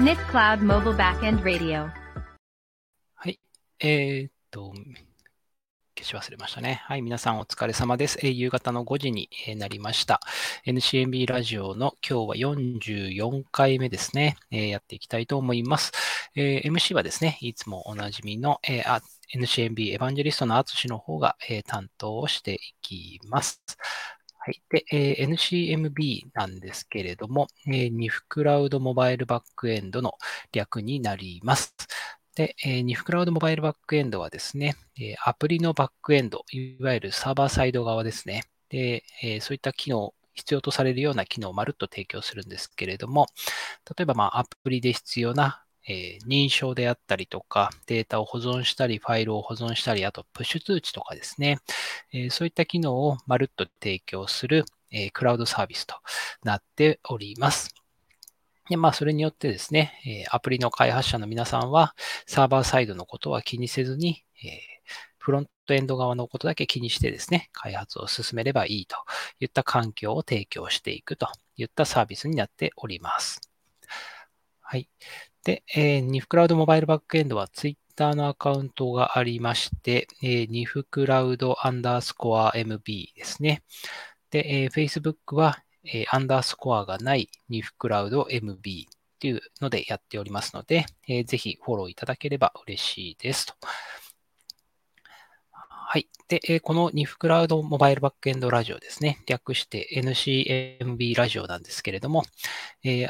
NIC Cloud Mobile Backend Radio はい。えーっと、消し忘れましたね。はい。皆さんお疲れ様です。えー夕方の5時になりました。NCMB ラジオの今日は44回目ですね。えーやっていきたいと思います。えー MC はですね、いつもおなじみの、えーあ NCMB エヴァンジェリストのアツシの方が、えー担当をしていきます。はい。で、えー NCMB なんですけれども、えー、ニフクラウドモバイルバックエンドの略になります。で、えー、ニフクラウドモバイルバックエンドはですね、えーアプリのバックエンド、いわゆるサーバーサイド側ですね。で、えーそういった機能、必要とされるような機能をまるっと提供するんですけれども、例えば、まあ、アプリで必要な、えー認証であったりとか、データを保存したり、ファイルを保存したり、あと、プッシュ通知とかですね、えーそういった機能をまるっと提供する、えークラウドサービスとなっております。で、まあ、それによってですね、えアプリの開発者の皆さんは、サーバーサイドのことは気にせずに、えフロントエンド側のことだけ気にしてですね、開発を進めればいいといった環境を提供していくといったサービスになっております。はい。で、えー、ニフクラウドモバイルバックエンドは Twitter のアカウントがありまして、えー、ニフクラウドアンダースコア MB ですね。で、えー Facebook は、えーアンダースコアがないニフクラウド MB っていうのでやっておりますので、えーぜひフォローいただければ嬉しいですと。はい。で、えこのニフクラウドモバイルバックエンドラジオですね。略して NCMB ラジオなんですけれども、え、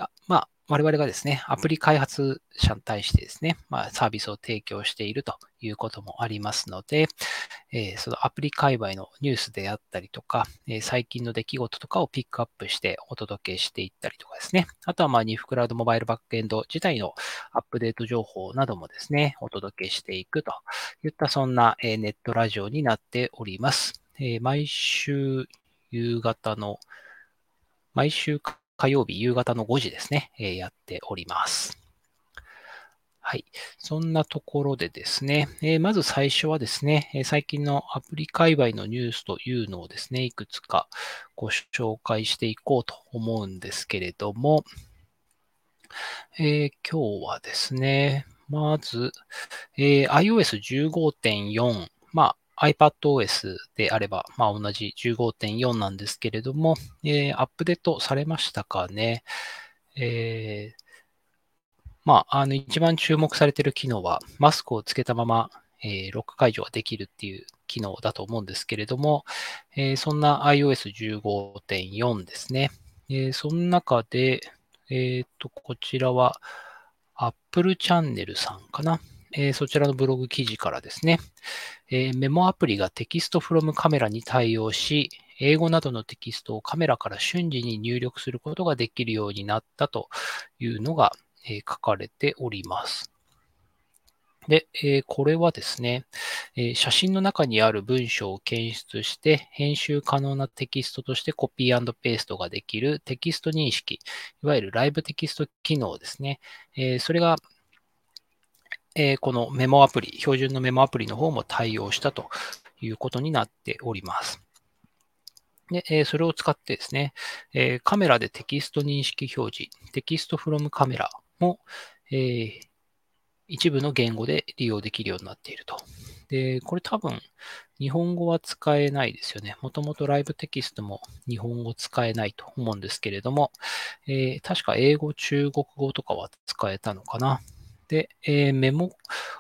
我々がですね、アプリ開発者に対してですね、まあ、サービスを提供しているということもありますので、えーそのアプリ界隈のニュースであったりとか、えー最近の出来事とかをピックアップしてお届けしていったりとかですね。あとは、まあ、ニフクラウドモバイルバックエンド自体のアップデート情報などもですね、お届けしていくといったそんな、えーネットラジオになっております。えー毎週夕方の、毎週火火曜日夕方の5時ですね、えやっております。はい。そんなところでですね、えまず最初はですね、え最近のアプリ界隈のニュースというのをですね、いくつかご紹介していこうと思うんですけれども、えー今日はですね、まず、えー iOS15.4、まあ、iPadOS であれば、まあ、同じ15.4なんですけれども、えーアップデートされましたかね。えーまあ、あの、一番注目されている機能は、マスクをつけたまま、えーロック解除ができるっていう機能だと思うんですけれども、えーそんな iOS15.4 ですね。えその中で、えっと、こちらは Apple チャンネルさんかな。えーそちらのブログ記事からですね、えーメモアプリがテキストフロムカメラに対応し、英語などのテキストをカメラから瞬時に入力することができるようになったというのが、えー書かれております。で、えこれはですね、え写真の中にある文章を検出して、編集可能なテキストとしてコピーペーストができるテキスト認識、いわゆるライブテキスト機能ですね。えそれが、えーこのメモアプリ、標準のメモアプリの方も対応したということになっております。で、えそれを使ってですね、えカメラでテキスト認識表示、テキストフロムカメラも、え一部の言語で利用できるようになっていると。で、これ多分、日本語は使えないですよね。もともとライブテキストも日本語使えないと思うんですけれども、えー確か英語、中国語とかは使えたのかな。で、えーメモ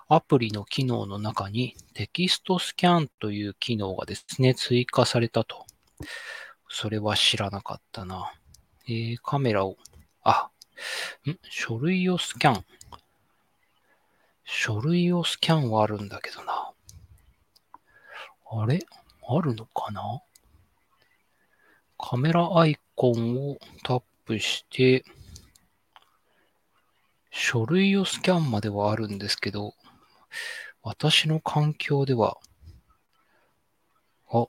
アプリの機能の中にテキストスキャンという機能がですね、追加されたと。それは知らなかったな。えーカメラを、あ、ん？書類をスキャン。書類をスキャンはあるんだけどな。あれ？あるのかな？カメラアイコンをタップして、書類をスキャンまではあるんですけど、私の環境では、あ、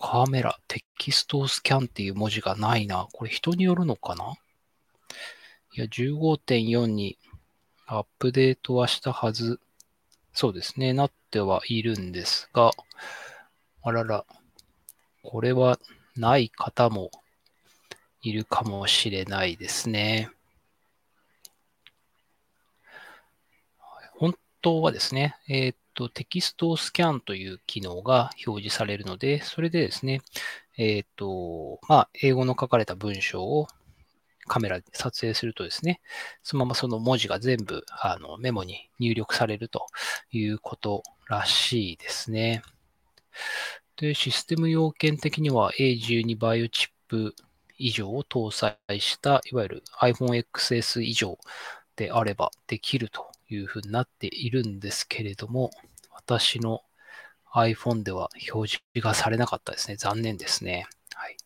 カメラ、テキストスキャンっていう文字がないな。これ人によるのかな？いや、15.4にアップデートはしたはず。そうですね。なってはいるんですが、あらら、これはない方もいるかもしれないですね。当はですね、えっ、と、テキストスキャンという機能が表示されるので、それでですね、えっ、と、まあ、英語の書かれた文章をカメラで撮影するとですね、そのままその文字が全部あのメモに入力されるということらしいですね。で、システム要件的には A12 バイオチップ以上を搭載した、いわゆる iPhone XS 以上であればできるというふうになっているんですけれども、私の iPhone では表示がされなかったですね。残念ですね。はい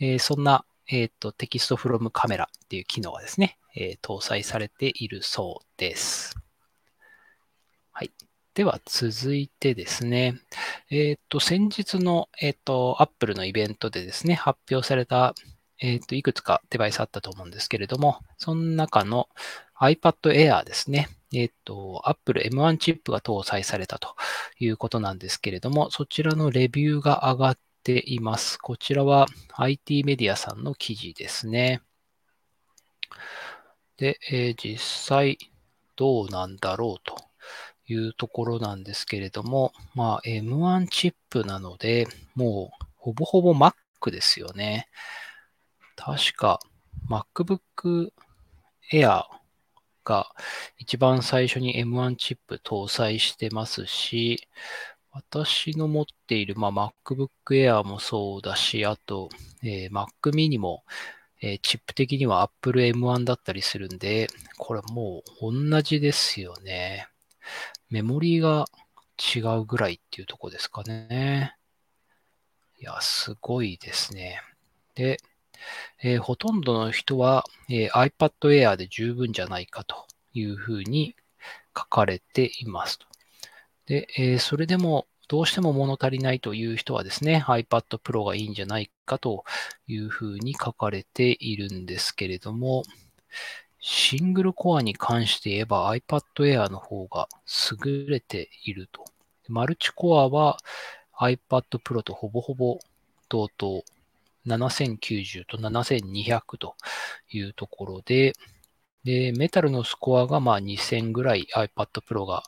えー、そんな、えーと、テキストフロムカメラっていう機能がですね、えー、搭載されているそうです。はい。では続いてですね、えっ、ー、と、先日の、えっ、ー、と、Apple のイベントでですね、発表された、えっ、と、いくつかデバイスあったと思うんですけれども、その中の iPad Air ですね、えっ、と、Apple M1 チップが搭載されたということなんですけれども、そちらのレビューが上がっています。こちらは IT メディアさんの記事ですね。で、え実際どうなんだろうというところなんですけれども、まあ M1 チップなので、もうほぼほぼ Mac ですよね。確か MacBook Air が一番最初に M1 チップ搭載してますし、私の持っている、まあ、MacBook Air もそうだし、あと、えー、Mac mini も、えー、チップ的には Apple M1 だったりするんで、これもう同じですよね。メモリーが違うぐらいっていうとこですかね。いや、すごいですね。で、えー、ほとんどの人は、えー、iPad Air で十分じゃないかというふうに書かれていますと。で、えー、それでもどうしても物足りないという人はですね、iPad Pro がいいんじゃないかというふうに書かれているんですけれども、シングルコアに関して言えば iPad Air の方が優れていると。マルチコアは iPad Pro とほぼほぼ同等。7090と7200というところで、で、メタルのスコアがまあ2000ぐらい iPad Pro が、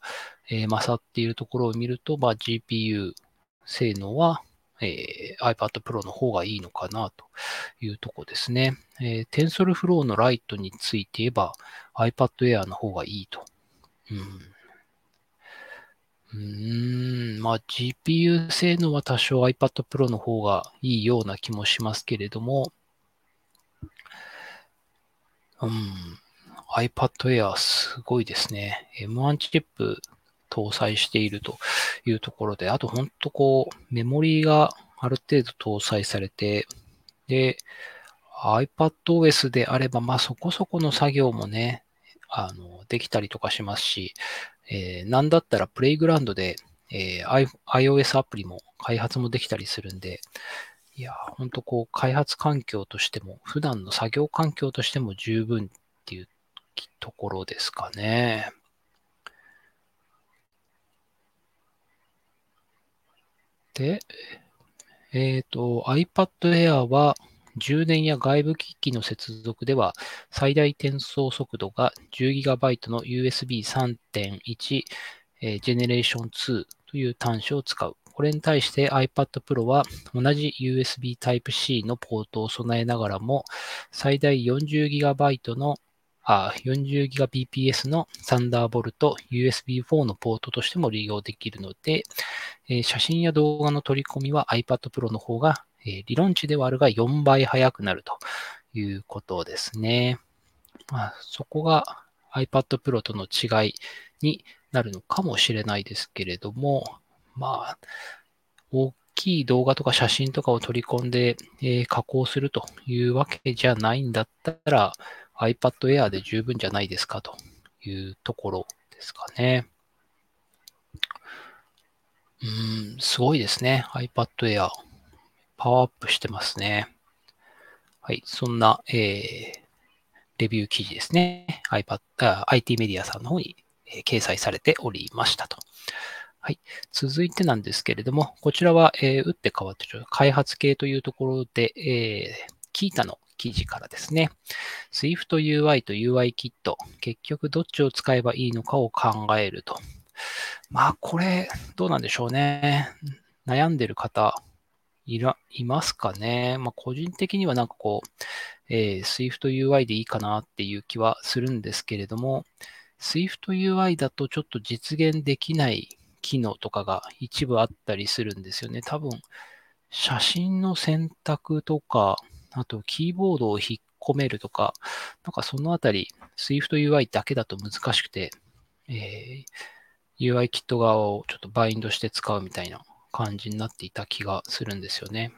えー、勝っているところを見ると、まあ、GPU 性能はえー、iPad Pro の方がいいのかなというところですね。えー、TensorFlow のライトについて言えば iPad Air の方がいいと。うん。うん、まあ GPU 性能は多少 iPad Pro の方がいいような気もしますけれども、うん、iPad Air すごいですね。M1 チップ搭載しているというところで、あと本当こう、メモリーがある程度搭載されて、で、iPadOS であれば、まあそこそこの作業もね、あの、できたりとかしますし、えー、なんだったらプレイグラウンドで、えー、iOS アプリも開発もできたりするんで、いや、ほんとこう、開発環境としても、普段の作業環境としても十分っていうところですかね。で、えっ、ー、と、iPad Air は充電や外部機器の接続では最大転送速度が 10GB の USB 3.1、えー、Generation 2という端子を使う。これに対して iPad Pro は同じ USB Type-C のポートを備えながらも最大 40GB の 40Gbps の Thunderbolt USB4 のポートとしても利用できるので、えー、写真や動画の取り込みは iPad Pro の方が、えー、理論値ではあるが4倍速くなるということですね。まあ、そこが iPad Pro との違いになるのかもしれないですけれども、まあ、大きい動画とか写真とかを取り込んで、えー、加工するというわけじゃないんだったら、iPad Air で十分じゃないですかというところですかね。うん、すごいですね。iPad Air。パワーアップしてますね。はい。そんな、えー、レビュー記事ですね。iPad、IT メディアさんの方に、えー、掲載されておりましたと。はい。続いてなんですけれども、こちらは、えー、打って変わって、開発系というところで、えー、キータの記事からですね。Swift UI と UI キット、結局どっちを使えばいいのかを考えるとまあ、これ、どうなんでしょうね。悩んでる方、いら、いますかね。まあ、個人的にはなんかこう、えー、Swift UI でいいかなっていう気はするんですけれども、Swift UI だとちょっと実現できない機能とかが一部あったりするんですよね。多分、写真の選択とか、あとキーボードを引っ込めるとか、なんかそのあたり、Swift UI だけだと難しくて、えー、UI キット側をちょっとバインドして使うみたいな感じになっていた気がするんですよね。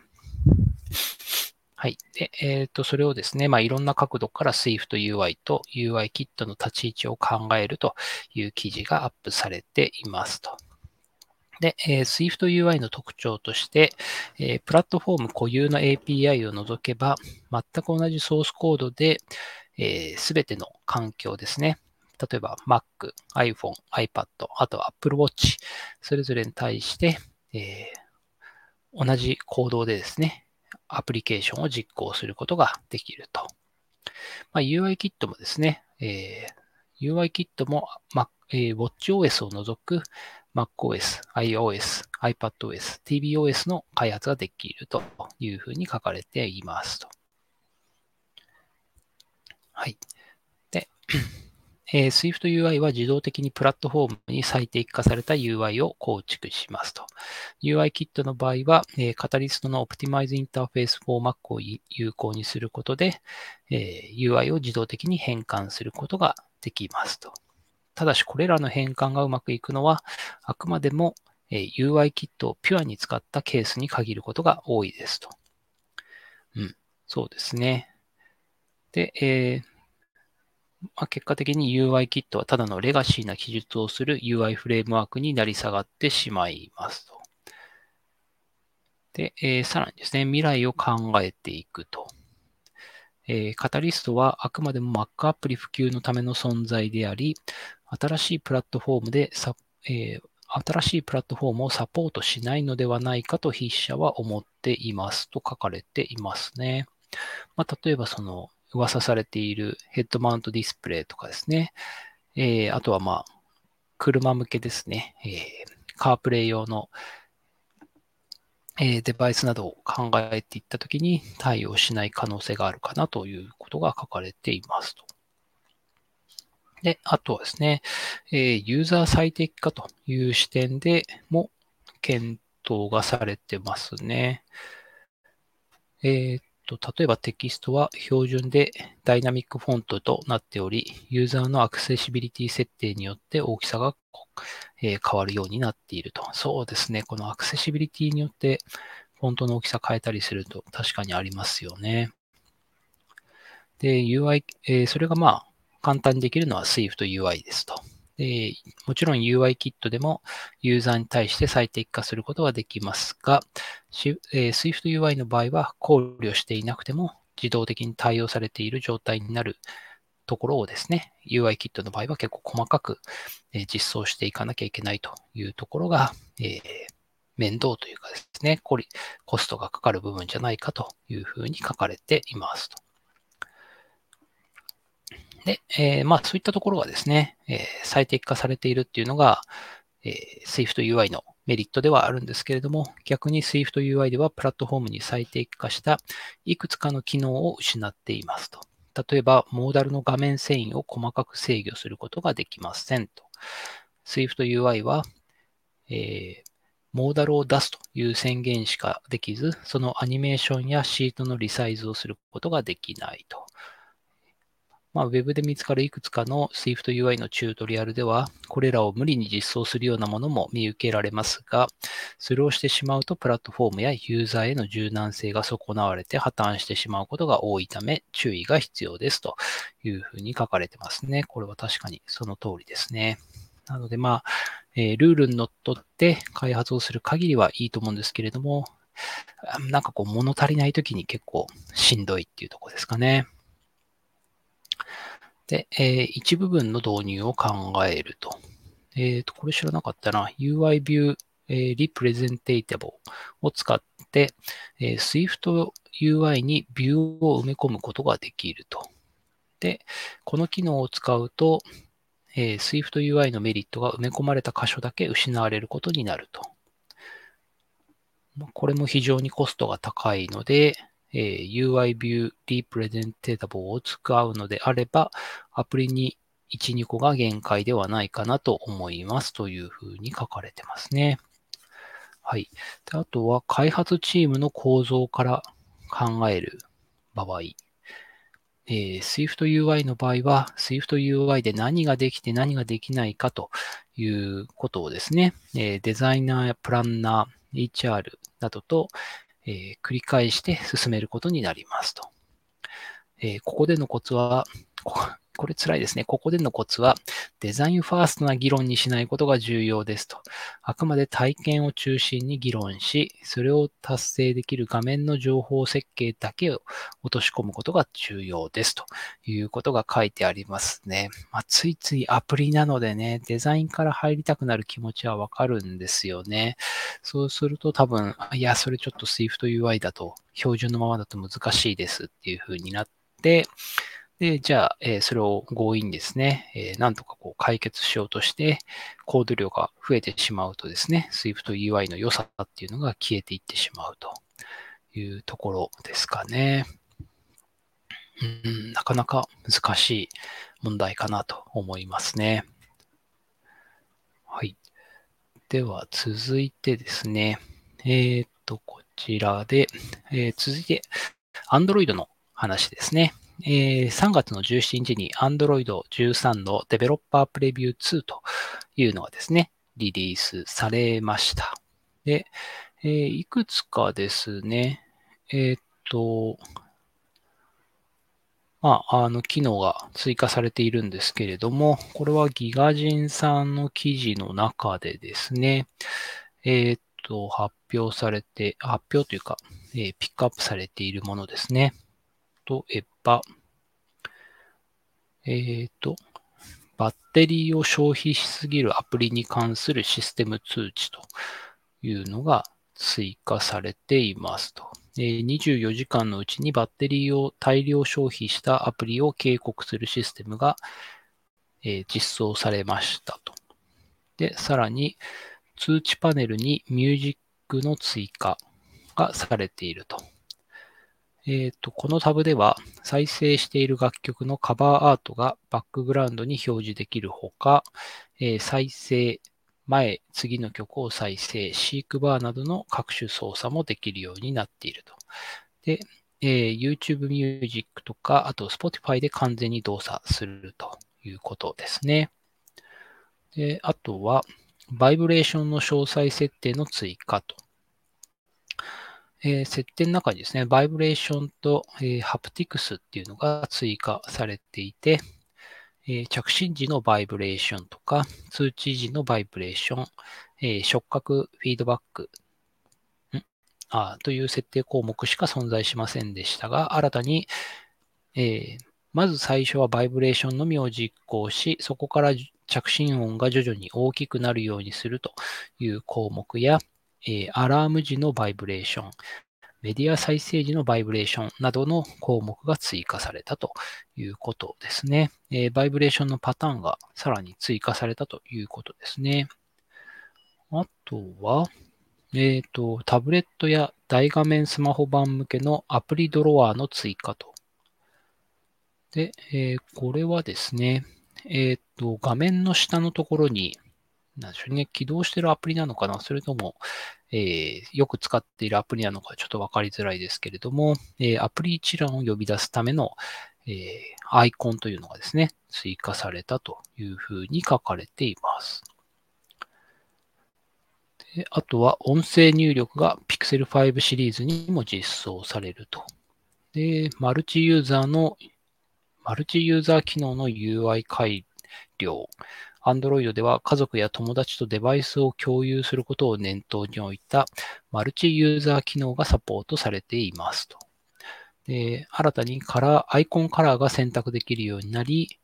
はい。で、えっ、ー、と、それをですね、まあ、いろんな角度から Swift UI と UI キットの立ち位置を考えるという記事がアップされていますと。で、えー、Swift UI の特徴として、えー、プラットフォーム固有の API を除けば、全く同じソースコードで、す、え、べ、ての環境ですね。例えば Mac、iPhone、iPad、あと Apple Watch、それぞれに対して、えー、同じ行動でですね、アプリケーションを実行することができると。まあ、UI キットもですね、えー、UI キットも、まえー、WatchOS を除く MacOS、iOS、iPadOS、tvOS の開発ができるというふうに書かれていますと。はい。で、えー、SwiftUI は自動的にプラットフォームに最適化された UI を構築しますと。UI キットの場合は、えー、カタリストの Optimize Interface for Mac を有効にすることで、えー、UI を自動的に変換することができますと。ただし、これらの変換がうまくいくのは、あくまでも UI キットをピュアに使ったケースに限ることが多いですと。うん、そうですね。で、えーまあ、結果的に UI キットはただのレガシーな記述をする UI フレームワークになり下がってしまいますと。で、えー、さらにですね、未来を考えていくと。えー、カタリストはあくまでも Mac アプリ普及のための存在であり、新しいプラットフォームでサ、えー、新しいプラットフォームをサポートしないのではないかと筆者は思っていますと書かれていますね。まあ、例えばその噂されているヘッドマウントディスプレイとかですね。えー、あとはまあ、車向けですね。えー、カープレイ用の、えー、デバイスなどを考えていったときに対応しない可能性があるかなということが書かれていますと。で、あとはですね、えー、ユーザー最適化という視点でも検討がされてますね。えー、と、例えばテキストは標準でダイナミックフォントとなっており、ユーザーのアクセシビリティ設定によって大きさが、え変わるようになっていると。そうですね。このアクセシビリティによってフォントの大きさ変えたりすると確かにありますよね。で、UI、えー、それがまあ簡単にできるのは Swift UI ですと。で、もちろん UI キットでもユーザーに対して最適化することはできますが、え、Swift UI の場合は考慮していなくても自動的に対応されている状態になるところをですね、UI キットの場合は結構細かく、え、実装していかなきゃいけないというところが、え、面倒というかですね、コストがかかる部分じゃないかというふうに書かれていますと。で、えー、まあそういったところがですね、えー、最適化されているっていうのが、えー、Swift UI のメリットではあるんですけれども、逆に Swift UI ではプラットフォームに最適化したいくつかの機能を失っていますと。例えば、モーダルの画面遷移を細かく制御することができませんと。Swift UI は、えー、モーダルを出すという宣言しかできず、そのアニメーションやシートのリサイズをすることができないと。まあ、Web で見つかるいくつかの SwiftUI のチュートリアルでは、これらを無理に実装するようなものも見受けられますが、それをしてしまうとプラットフォームやユーザーへの柔軟性が損なわれて破綻してしまうことが多いため、注意が必要ですというふうに書かれてますね。これは確かにその通りですね。なので、まあ、えー、ルールにのっとって開発をする限りはいいと思うんですけれども、なんかこう物足りない時に結構しんどいっていうとこですかね。で、えー、一部分の導入を考えると。えっ、ー、と、これ知らなかったな。UI View、えー、Representable を使って、えー、Swift UI に View を埋め込むことができると。で、この機能を使うと、えー、SwiftUI のメリットが埋め込まれた箇所だけ失われることになると。これも非常にコストが高いので、えー、UI View Representable を使うのであれば、アプリに1、2個が限界ではないかなと思いますというふうに書かれてますね。はい。であとは、開発チームの構造から考える場合、えー、SwiftUI の場合は、SwiftUI で何ができて何ができないかということをですね、えー、デザイナーやプランナー、HR などと、え、繰り返して進めることになりますと。えここでのコツは、これ辛いですね。ここでのコツは、デザインファーストな議論にしないことが重要ですと。あくまで体験を中心に議論し、それを達成できる画面の情報設計だけを落とし込むことが重要ですということが書いてありますね。まあ、ついついアプリなのでね、デザインから入りたくなる気持ちはわかるんですよね。そうすると多分、いや、それちょっと SwiftUI だと、標準のままだと難しいですっていう風になって、で、じゃあ、えー、それを強引にですね、えー、なんとかこう解決しようとして、コード量が増えてしまうとですね、Swift UI の良さっていうのが消えていってしまうというところですかね。うん、なかなか難しい問題かなと思いますね。はい。では、続いてですね、えっ、と、こちらで、えー、続いて、Android の話ですね。えー、3月の17日に Android 13の Developer Preview 2というのがですね、リリースされました。で、えー、いくつかですね、えー、っと、まあ、あの、機能が追加されているんですけれども、これはギガ人さんの記事の中でですね、えー、っと、発表されて、発表というか、えー、ピックアップされているものですね。例えば、えっ、ー、と、バッテリーを消費しすぎるアプリに関するシステム通知というのが追加されていますと。24時間のうちにバッテリーを大量消費したアプリを警告するシステムが、実装されましたと。で、さらに通知パネルにミュージックの追加がされていると。えっ、ー、と、このタブでは再生している楽曲のカバーアートがバックグラウンドに表示できるほか、えー、再生、前、次の曲を再生、シークバーなどの各種操作もできるようになっていると。で、えー、YouTube Music とか、あと Spotify で完全に動作するということですね。で、あとは、バイブレーションの詳細設定の追加と。えー、設定の中にですね、バイブレーションと、えー、ハプティクスっていうのが追加されていて、えー、着信時のバイブレーションとか、通知時のバイブレーション、え触覚フィードバックん？あという設定項目しか存在しませんでしたが、新たに、えまず最初はバイブレーションのみを実行し、そこから着信音が徐々に大きくなるようにするという項目や、えアラーム時のバイブレーション、メディア再生時のバイブレーションなどの項目が追加されたということですね。えバイブレーションのパターンがさらに追加されたということですね。あとは、えっ、ー、と、タブレットや大画面スマホ版向けのアプリドロワーの追加と。で、えー、これはですね、えっ、と、画面の下のところに、なんでしょうね、起動してるアプリなのかな？それとも、えー、よく使っているアプリなのかちょっとわかりづらいですけれども、えー、アプリ一覧を呼び出すための、えー、アイコンというのがですね、追加されたというふうに書かれています。であとは、音声入力が Pixel 5シリーズにも実装されると。で、マルチユーザーの、マルチユーザー機能の UI 改良。Android では家族や友達とデバイスを共有することを念頭に置いたマルチユーザー機能がサポートされていますと。で新たにカラー、アイコンカラーが選択できるようになり、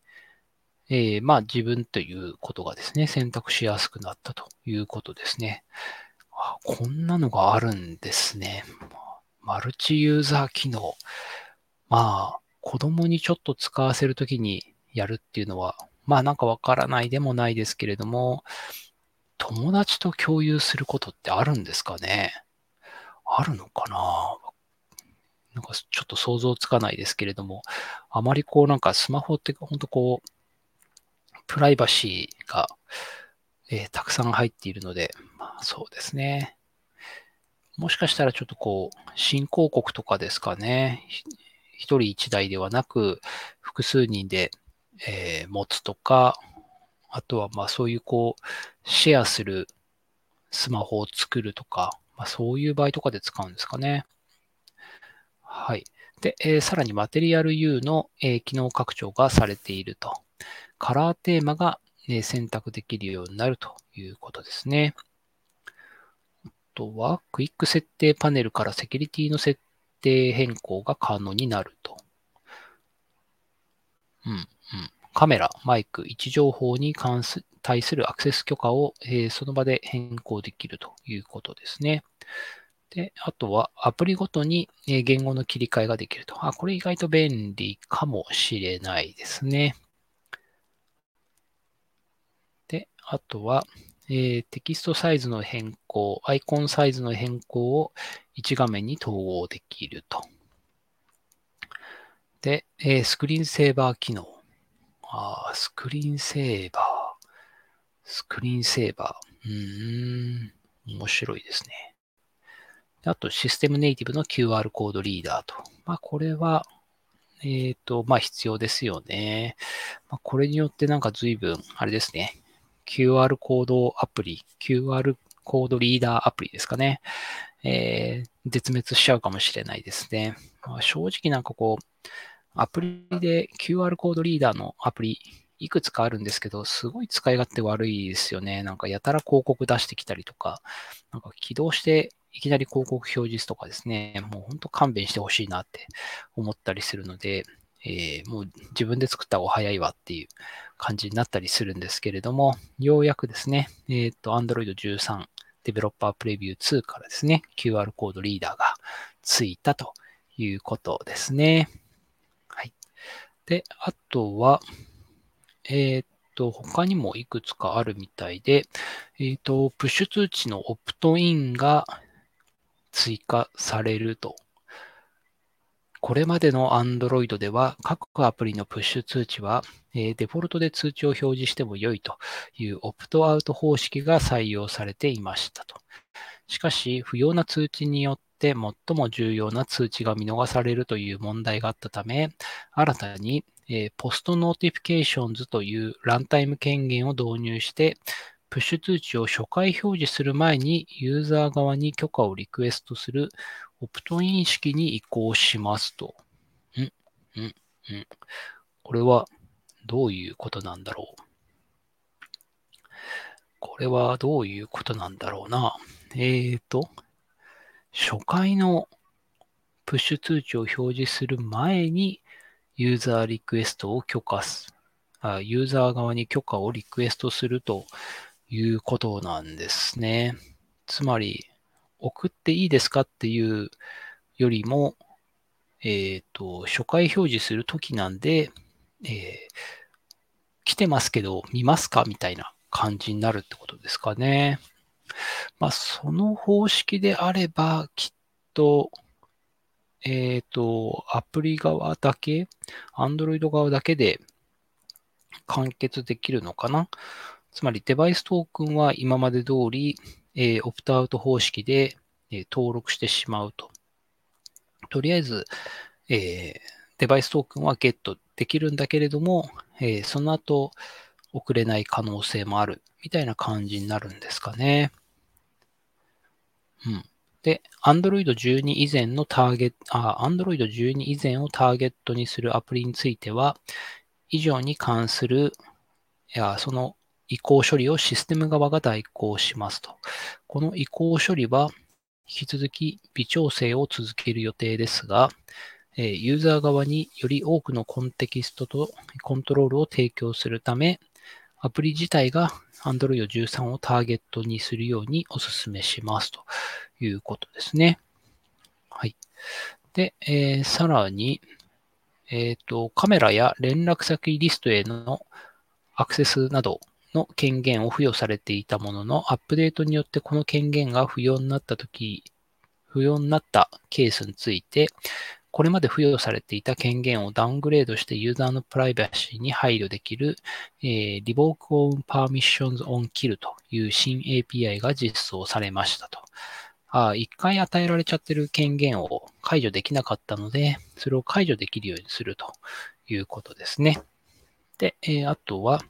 えー、まあ自分ということがですね、選択しやすくなったということですね。あこんなのがあるんですね。マルチユーザー機能。まあ、子供にちょっと使わせるときにやるっていうのはまあなんかわからないでもないですけれども、友達と共有することってあるんですかね？あるのかな？なんかちょっと想像つかないですけれども、あまりこうなんかスマホって本当こう、プライバシーが、えー、たくさん入っているので、まあそうですね。もしかしたらちょっとこう、新興国とかですかね。一人一台ではなく、複数人で、えー、持つとか、あとはまあそういうこう、シェアするスマホを作るとか、まあそういう場合とかで使うんですかね。はい。で、えー、さらにマテリアル U の、えー、機能拡張がされていると。カラーテーマが、え、選択できるようになるということですね。あとは、クイック設定パネルからセキュリティの設定変更が可能になると。うん。カメラ、マイク、位置情報に関す対するアクセス許可を、えー、その場で変更できるということですね。で、あとはアプリごとに言語の切り替えができると。あ、これ意外と便利かもしれないですね。で、あとは、えー、テキストサイズの変更、アイコンサイズの変更を1画面に統合できると。で、えー、スクリーンセーバー機能。あスクリーンセーバー。スクリーンセーバー。うーん、面白いですね。あと、システムネイティブの QR コードリーダーと。まあ、これは、えっ、ー、と、まあ、必要ですよね。まあ、これによってなんか随分、あれですね。QR コードアプリ、QR コードリーダーアプリですかね。えー、絶滅しちゃうかもしれないですね。まあ、正直なんかこう、アプリで QR コードリーダーのアプリ、いくつかあるんですけど、すごい使い勝手悪いですよね。なんかやたら広告出してきたりとか、なんか起動していきなり広告表示とかですね、もう本当勘弁してほしいなって思ったりするので、えー、もう自分で作った方が早いわっていう感じになったりするんですけれども、ようやくですね、えっ、ー、と、Android 13デベロッパープレビュー2からですね、QR コードリーダーがついたということですね。で、あとは、えっ、と、他にもいくつかあるみたいで、えっ、と、プッシュ通知のオプトインが追加されると。これまでの Android では各アプリのプッシュ通知は、デフォルトで通知を表示しても良いというオプトアウト方式が採用されていましたと。しかし、不要な通知によって最も重要な通知が見逃されるという問題があったため、新たに、えー、 Post Notifications というランタイム権限を導入して、プッシュ通知を初回表示する前にユーザー側に許可をリクエストするオプトイン式に移行しますと。んんんこれはどういうことなんだろうこれはどういうことなんだろうな。えーと、初回のプッシュ通知を表示する前にユーザーリクエストを許可す、あユーザー側に許可をリクエストするということなんですね。つまり、送っていいですかっていうよりも、えっ、ー、と、初回表示するときなんで、えー、来てますけど見ますかみたいな感じになるってことですかね。まあ、その方式であれば、きっと、えっ、ー、と、アプリ側だけ、Android 側だけで完結できるのかなつまりデバイストークンは今まで通り、えー、オプトアウト方式で、えー、登録してしまうと。とりあえず、えー、デバイストークンはゲットできるんだけれども、えその後送れない可能性もあるみたいな感じになるんですかね。うん。で、Android 12以前のターゲット、あ、Android 12以前をターゲットにするアプリについては、以上に関する、いや、その移行処理をシステム側が代行しますと。この移行処理は引き続き微調整を続ける予定ですが、ユーザー側により多くのコンテキストとコントロールを提供するため、アプリ自体が Android 13をターゲットにするようにお勧めしますということですね。はい。で、えー、さらに、えっ、ー、と、カメラや連絡先リストへのアクセスなどの権限を付与されていたものの、アップデートによってこの権限が不要になったとき、不要になったケースについて、これまで付与されていた権限をダウングレードしてユーザーのプライバシーに配慮できる、えー、Revoke on Permissions on Kill という新 API が実装されましたと。あ一回与えられちゃってる権限を解除できなかったので、それを解除できるようにするということですね。で、えー、あとは、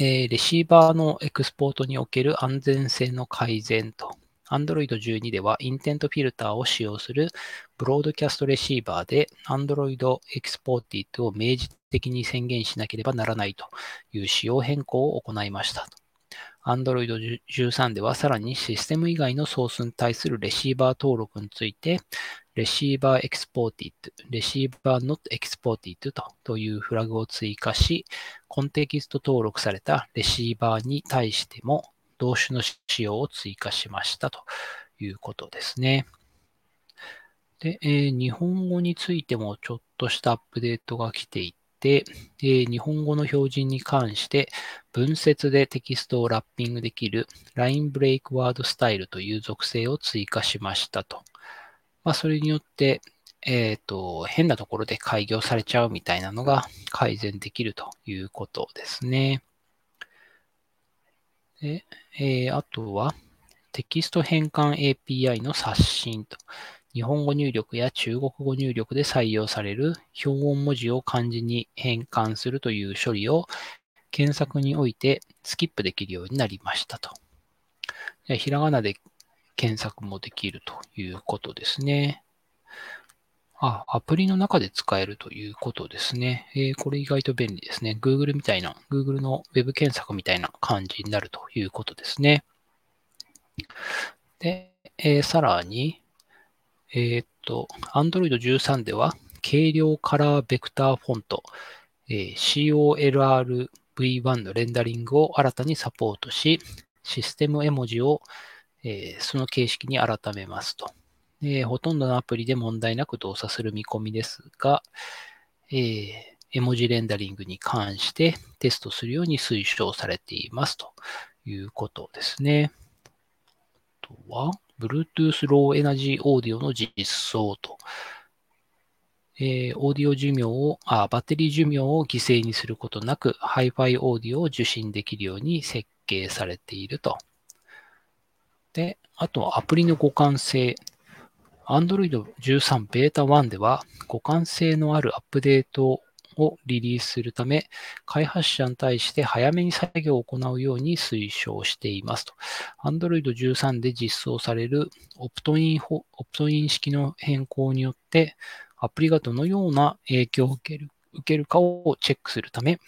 えー、レシーバーのエクスポートにおける安全性の改善と Android 12ではインテントフィルターを使用するブロードキャストレシーバーで Android Exported を明示的に宣言しなければならないという仕様変更を行いました。Android 13ではさらにシステム以外のソースに対するレシーバー登録について、 Receiver Exported、Receiver Not Exported というフラグを追加し、コンテキスト登録されたレシーバーに対しても同種の仕様を追加しましたということですね。で、えー、日本語についてもちょっとしたアップデートが来ていて、えー、日本語の標準に関して文節でテキストをラッピングできる Line Break Word Style という属性を追加しましたと。まあ、それによって、えっ、ー、と、変なところで開業されちゃうみたいなのが改善できるということですね。で、えー、あとは、テキスト変換 API の刷新と。日本語入力や中国語入力で採用される標音文字を漢字に変換するという処理を検索においてスキップできるようになりましたと。ひらがなで検索もできるということですね。あ、アプリの中で使えるということですね。えー、これ意外と便利ですね。Google みたいな、Google の Web 検索みたいな感じになるということですね。で、えー、さらに、えー、っと、Android 13では、軽量カラーベクターフォント、え、COLRV1 のレンダリングを新たにサポートし、システム絵文字を、え、その形式に改めますと。えー、ほとんどのアプリで問題なく動作する見込みですが、えー、絵文字レンダリングに関してテストするように推奨されていますということですね。あとは、Bluetooth Low Energy Audio の実装と、えー、オーディオ寿命をあ、バッテリー寿命を犠牲にすることなく、Hi-Fi オーディオを受信できるように設計されていると。で、あとはアプリの互換性。Android 13 Beta 1では互換性のあるアップデートをリリースするため、開発者に対して早めに作業を行うように推奨していますと。Android 13で実装されるオプトインオプトイン式の変更によって、アプリがどのような影響を受ける受けるかをチェックするため、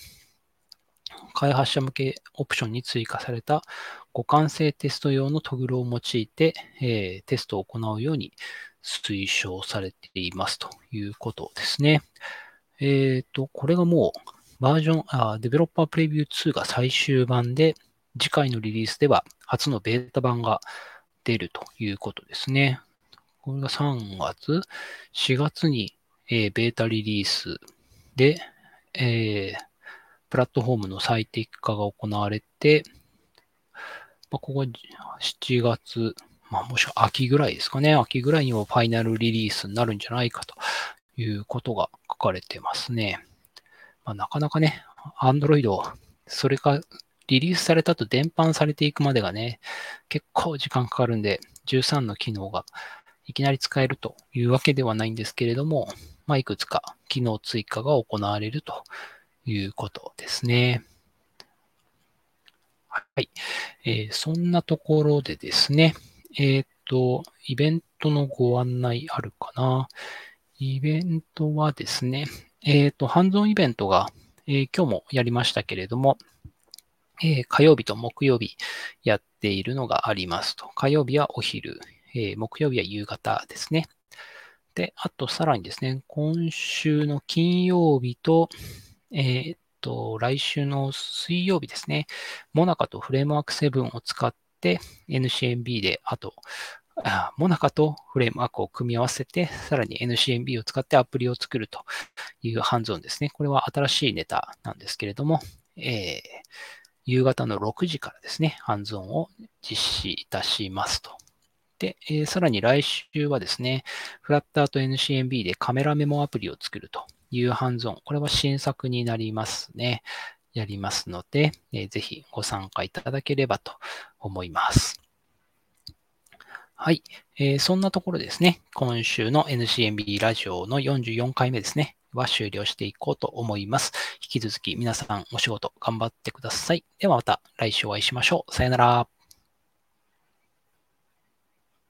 開発者向けオプションに追加された互換性テスト用のトグルを用いて、えー、テストを行うように推奨されていますということですね。えっ、ー、と、これがもうバージョン、あ、デベロッパープレビュー2が最終版で、次回のリリースでは初のベータ版が出るということですね。これが3月、4月に、えー、ベータリリースで、えー、プラットフォームの最適化が行われて、まあ、ここ7月、まあ、もしくは秋ぐらいですかね。秋ぐらいにもファイナルリリースになるんじゃないかということが書かれてますね。まあ、なかなかね、Android、それがリリースされたと伝播されていくまでがね、結構時間かかるんで、13の機能がいきなり使えるというわけではないんですけれども、まあ、いくつか機能追加が行われるということですね。はい。えー、そんなところでですね、えっ、ー、と、イベントのご案内あるかな。イベントはですね、えっ、ー、と、ハンズオンイベントが、えー、今日もやりましたけれども、え、火曜日と木曜日やっているのがありますと。火曜日はお昼、え木曜日は夕方ですね。で、あとさらにですね、今週の金曜日と、えっと、来週の水曜日ですね、モナカとフレームワーク7を使って NCMB で、あと、あモナカとフレームワークを組み合わせて、さらに NCMB を使ってアプリを作るというハンズオンですね。これは新しいネタなんですけれども、えー、夕方の6時からですね、ハンズオンを実施いたしますと。で、えー、さらに来週はですね、フラッターと NCMB でカメラメモアプリを作るというハンズオン。これは新作になりますね。やりますので、えー、ぜひご参加いただければと思います。はい。えー、そんなところですね、今週の NCMB ラジオの44回目ですね、は終了していこうと思います。引き続き皆さんお仕事頑張ってください。ではまた来週お会いしましょう。さよなら。